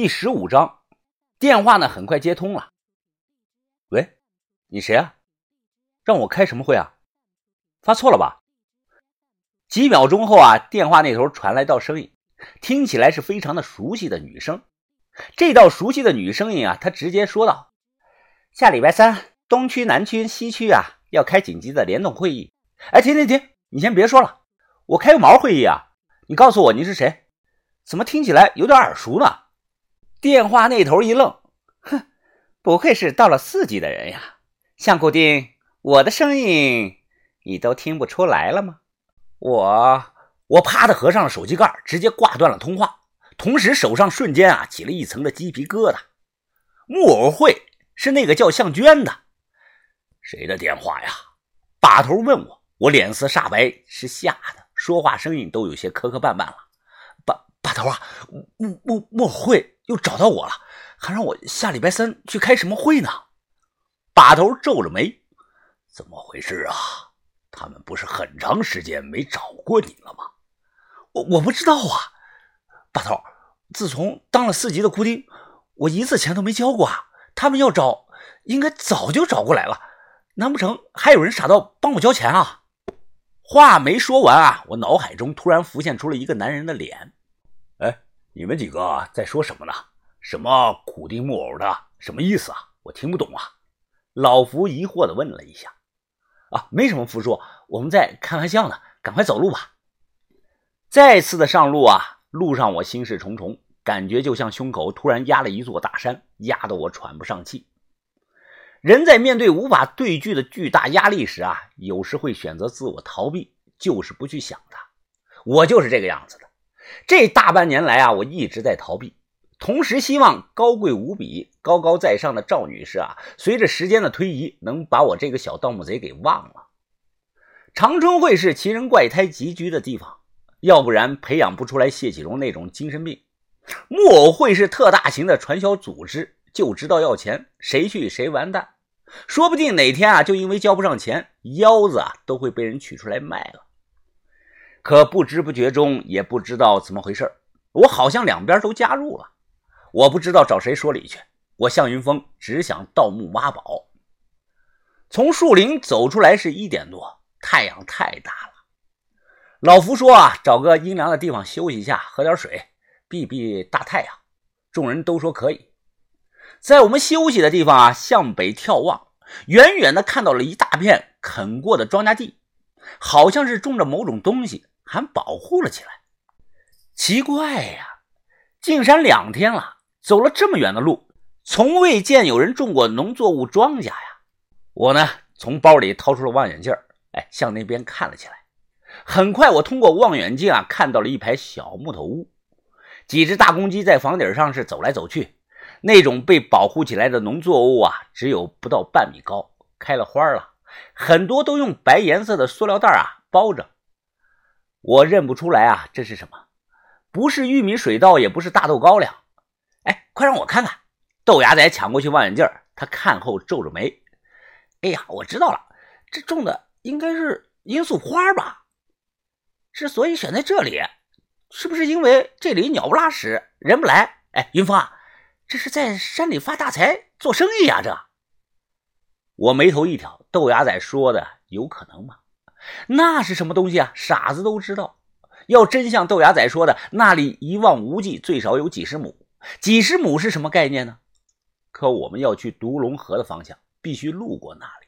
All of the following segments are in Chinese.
第十五章，电话呢很快接通了。喂，你谁啊？让我开什么会啊？发错了吧？几秒钟后啊，电话那头传来道声音，听起来是非常的熟悉的女声。这道熟悉的女声音啊，她直接说道：“下礼拜三，东区、南区、西区啊，要开紧急的联动会议。哎，停停停，你先别说了，我开个毛会议啊！你告诉我你是谁？怎么听起来有点耳熟呢？”电话那头一愣，哼，不愧是到了四级的人呀！相固定，我的声音你都听不出来了吗？我我啪的合上了手机盖，直接挂断了通话，同时手上瞬间啊起了一层的鸡皮疙瘩。木偶会是那个叫向娟的，谁的电话呀？把头问我，我脸色煞白，是吓的，说话声音都有些磕磕绊绊了。把把头啊，木木木偶会。又找到我了，还让我下礼拜三去开什么会呢？把头皱了眉，怎么回事啊？他们不是很长时间没找过你了吗？我我不知道啊。把头，自从当了四级的哭丁，我一次钱都没交过啊。他们要找，应该早就找过来了。难不成还有人傻到帮我交钱啊？话没说完啊，我脑海中突然浮现出了一个男人的脸。哎。你们几个在说什么呢？什么苦丁木偶的？什么意思啊？我听不懂啊！老福疑惑地问了一下。啊，没什么，福叔，我们在开玩笑呢。赶快走路吧。再次的上路啊，路上我心事重重，感觉就像胸口突然压了一座大山，压得我喘不上气。人在面对无法对拒的巨大压力时啊，有时会选择自我逃避，就是不去想它。我就是这个样子的。这大半年来啊，我一直在逃避，同时希望高贵无比、高高在上的赵女士啊，随着时间的推移，能把我这个小盗墓贼给忘了。长春会是奇人怪胎集聚的地方，要不然培养不出来谢启荣那种精神病。木偶会是特大型的传销组织，就知道要钱，谁去谁完蛋。说不定哪天啊，就因为交不上钱，腰子啊都会被人取出来卖了。可不知不觉中，也不知道怎么回事我好像两边都加入了。我不知道找谁说理去。我向云峰只想盗墓挖宝。从树林走出来是一点多，太阳太大了。老福说啊，找个阴凉的地方休息一下，喝点水，避避大太阳。众人都说可以。在我们休息的地方啊，向北眺望，远远的看到了一大片垦过的庄稼地，好像是种着某种东西。还保护了起来，奇怪呀！进山两天了，走了这么远的路，从未见有人种过农作物庄稼呀。我呢，从包里掏出了望远镜哎，向那边看了起来。很快，我通过望远镜啊，看到了一排小木头屋，几只大公鸡在房顶上是走来走去。那种被保护起来的农作物啊，只有不到半米高，开了花了，很多都用白颜色的塑料袋啊包着。我认不出来啊，这是什么？不是玉米水稻，也不是大豆高粱。哎，快让我看看！豆芽仔抢过去望远镜，他看后皱着眉。哎呀，我知道了，这种的应该是罂粟花吧？之所以选在这里，是不是因为这里鸟不拉屎，人不来？哎，云峰啊，这是在山里发大财做生意呀？这，我眉头一挑，豆芽仔说的有可能吗？那是什么东西啊？傻子都知道。要真像豆芽仔说的，那里一望无际，最少有几十亩。几十亩是什么概念呢？可我们要去独龙河的方向，必须路过那里。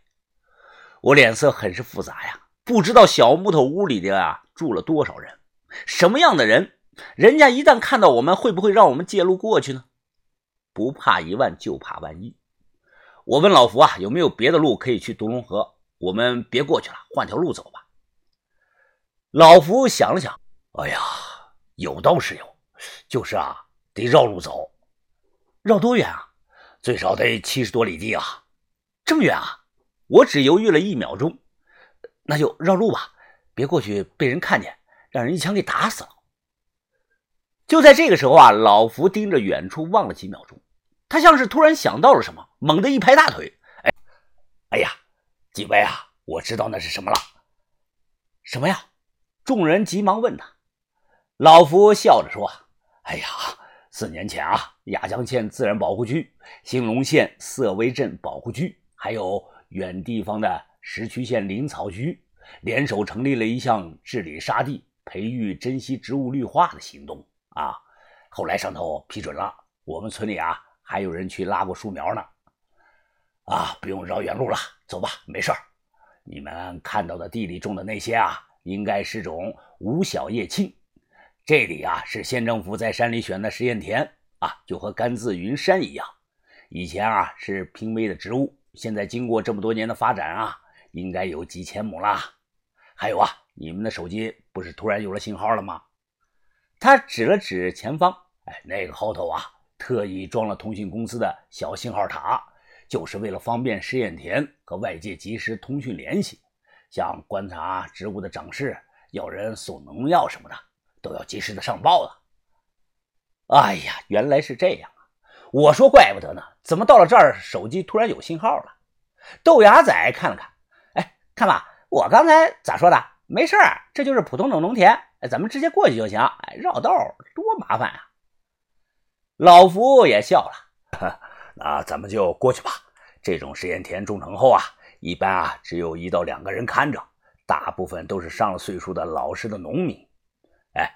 我脸色很是复杂呀，不知道小木头屋里的啊住了多少人，什么样的人？人家一旦看到我们，会不会让我们借路过去呢？不怕一万，就怕万一。我问老福啊，有没有别的路可以去独龙河？我们别过去了，换条路走吧。老福想了想，哎呀，有倒是有，就是啊，得绕路走。绕多远啊？最少得七十多里地啊！这么远啊？我只犹豫了一秒钟，那就绕路吧，别过去被人看见，让人一枪给打死了。就在这个时候啊，老福盯着远处望了几秒钟，他像是突然想到了什么，猛地一拍大腿，哎，哎呀！几位啊，我知道那是什么了。什么呀？众人急忙问他。老福笑着说：“哎呀，四年前啊，雅江县自然保护区、兴隆县色威镇保护区，还有远地方的石渠县林草局，联手成立了一项治理沙地、培育珍稀植物绿化的行动啊。后来上头批准了，我们村里啊还有人去拉过树苗呢。啊，不用绕远路了，走吧，没事儿。你们看到的地里种的那些啊，应该是种五小叶青。这里啊是县政府在山里选的实验田啊，就和甘孜云山一样。以前啊是濒危的植物，现在经过这么多年的发展啊，应该有几千亩啦。还有啊，你们的手机不是突然有了信号了吗？他指了指前方，哎，那个后头啊，特意装了通讯公司的小信号塔，就是为了方便试验田和外界及时通讯联系，像观察植物的长势、有人送农药什么的。都要及时的上报的。哎呀，原来是这样啊！我说怪不得呢，怎么到了这儿手机突然有信号了？豆芽仔看了看，哎，看吧，我刚才咋说的？没事儿，这就是普通的农田，咱们直接过去就行。哎，绕道多麻烦啊！老福也笑了，那咱们就过去吧。这种实验田种成后啊，一般啊只有一到两个人看着，大部分都是上了岁数的老实的农民。哎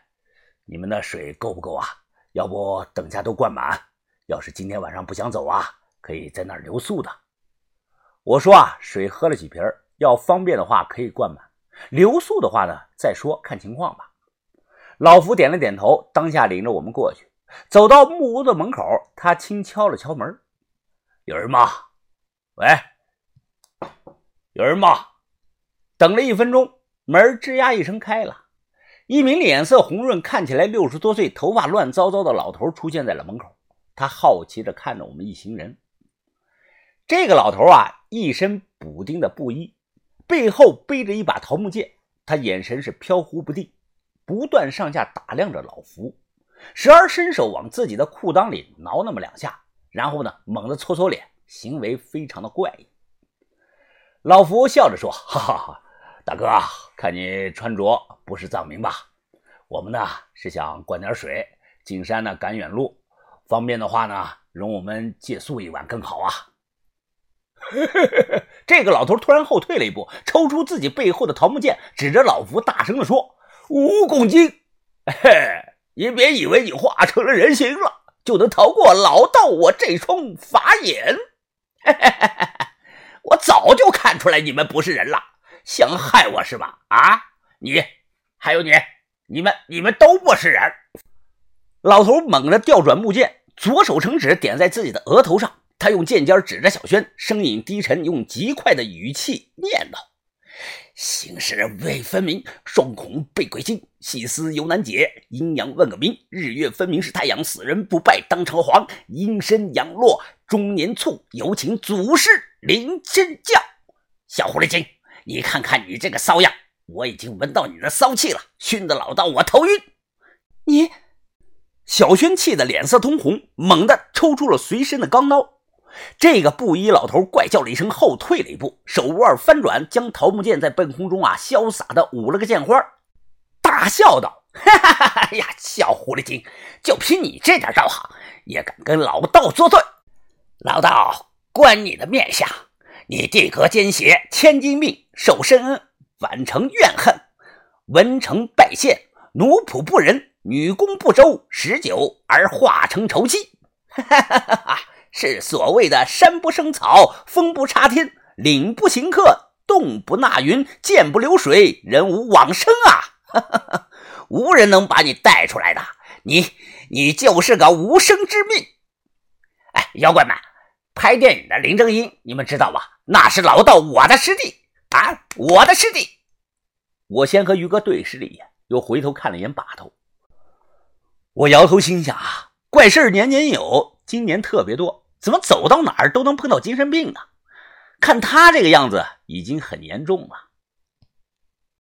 你们的水够不够啊？要不等下都灌满。要是今天晚上不想走啊，可以在那儿留宿的。我说啊，水喝了几瓶，要方便的话可以灌满。留宿的话呢，再说看情况吧。老福点了点头，当下领着我们过去。走到木屋的门口，他轻敲了敲门：“有人吗？喂，有人吗？”等了一分钟，门吱呀一声开了。一名脸色红润、看起来六十多岁、头发乱糟糟的老头出现在了门口。他好奇地看着我们一行人。这个老头啊，一身补丁的布衣，背后背着一把桃木剑，他眼神是飘忽不定，不断上下打量着老福，时而伸手往自己的裤裆里挠那么两下，然后呢，猛地搓搓脸，行为非常的怪异。老福笑着说：“哈哈哈。”大哥，看你穿着不是藏民吧？我们呢是想灌点水，进山呢赶远路，方便的话呢，容我们借宿一晚更好啊。这个老头突然后退了一步，抽出自己背后的桃木剑，指着老福大声地说：“蜈蚣精，嘿，你别以为你化成了人形了，就能逃过老道我这双法眼。我早就看出来你们不是人了。”想害我是吧？啊，你还有你，你们你们都不是人！老头猛地调转木剑，左手成指点在自己的额头上。他用剑尖指着小轩，声音低沉，用极快的语气念道：“形势未分明，双孔被鬼精，细思犹难解。阴阳问个明，日月分明是太阳。死人不拜当朝皇，阴身阳落中年卒。有请祖师林真教。小狐狸精。”你看看你这个骚样，我已经闻到你的骚气了，熏得老道我头晕。你，小轩气得脸色通红，猛地抽出了随身的钢刀。这个布衣老头怪叫了一声，后退了一步，手腕翻转，将桃木剑在半空中啊潇洒的舞了个剑花，大笑道：“哈哈哈哈呀，小狐狸精，就凭你这点道行，也敢跟老道作对？老道观你的面相。”你地格奸邪，千金命，受深恩，反成怨恨，文成拜谢，奴仆不仁，女工不周，十九而化成仇妻，哈哈哈哈是所谓的山不生草，风不插天，岭不行客，动不纳云，涧不流水，人无往生啊！哈哈哈，无人能把你带出来的，你你就是个无生之命。哎，妖怪们，拍电影的林正英，你们知道吧？那是老道我的师弟啊，我的师弟。我先和于哥对视了一眼，又回头看了一眼把头。我摇头心想啊，怪事年年有，今年特别多，怎么走到哪儿都能碰到精神病呢？看他这个样子，已经很严重了。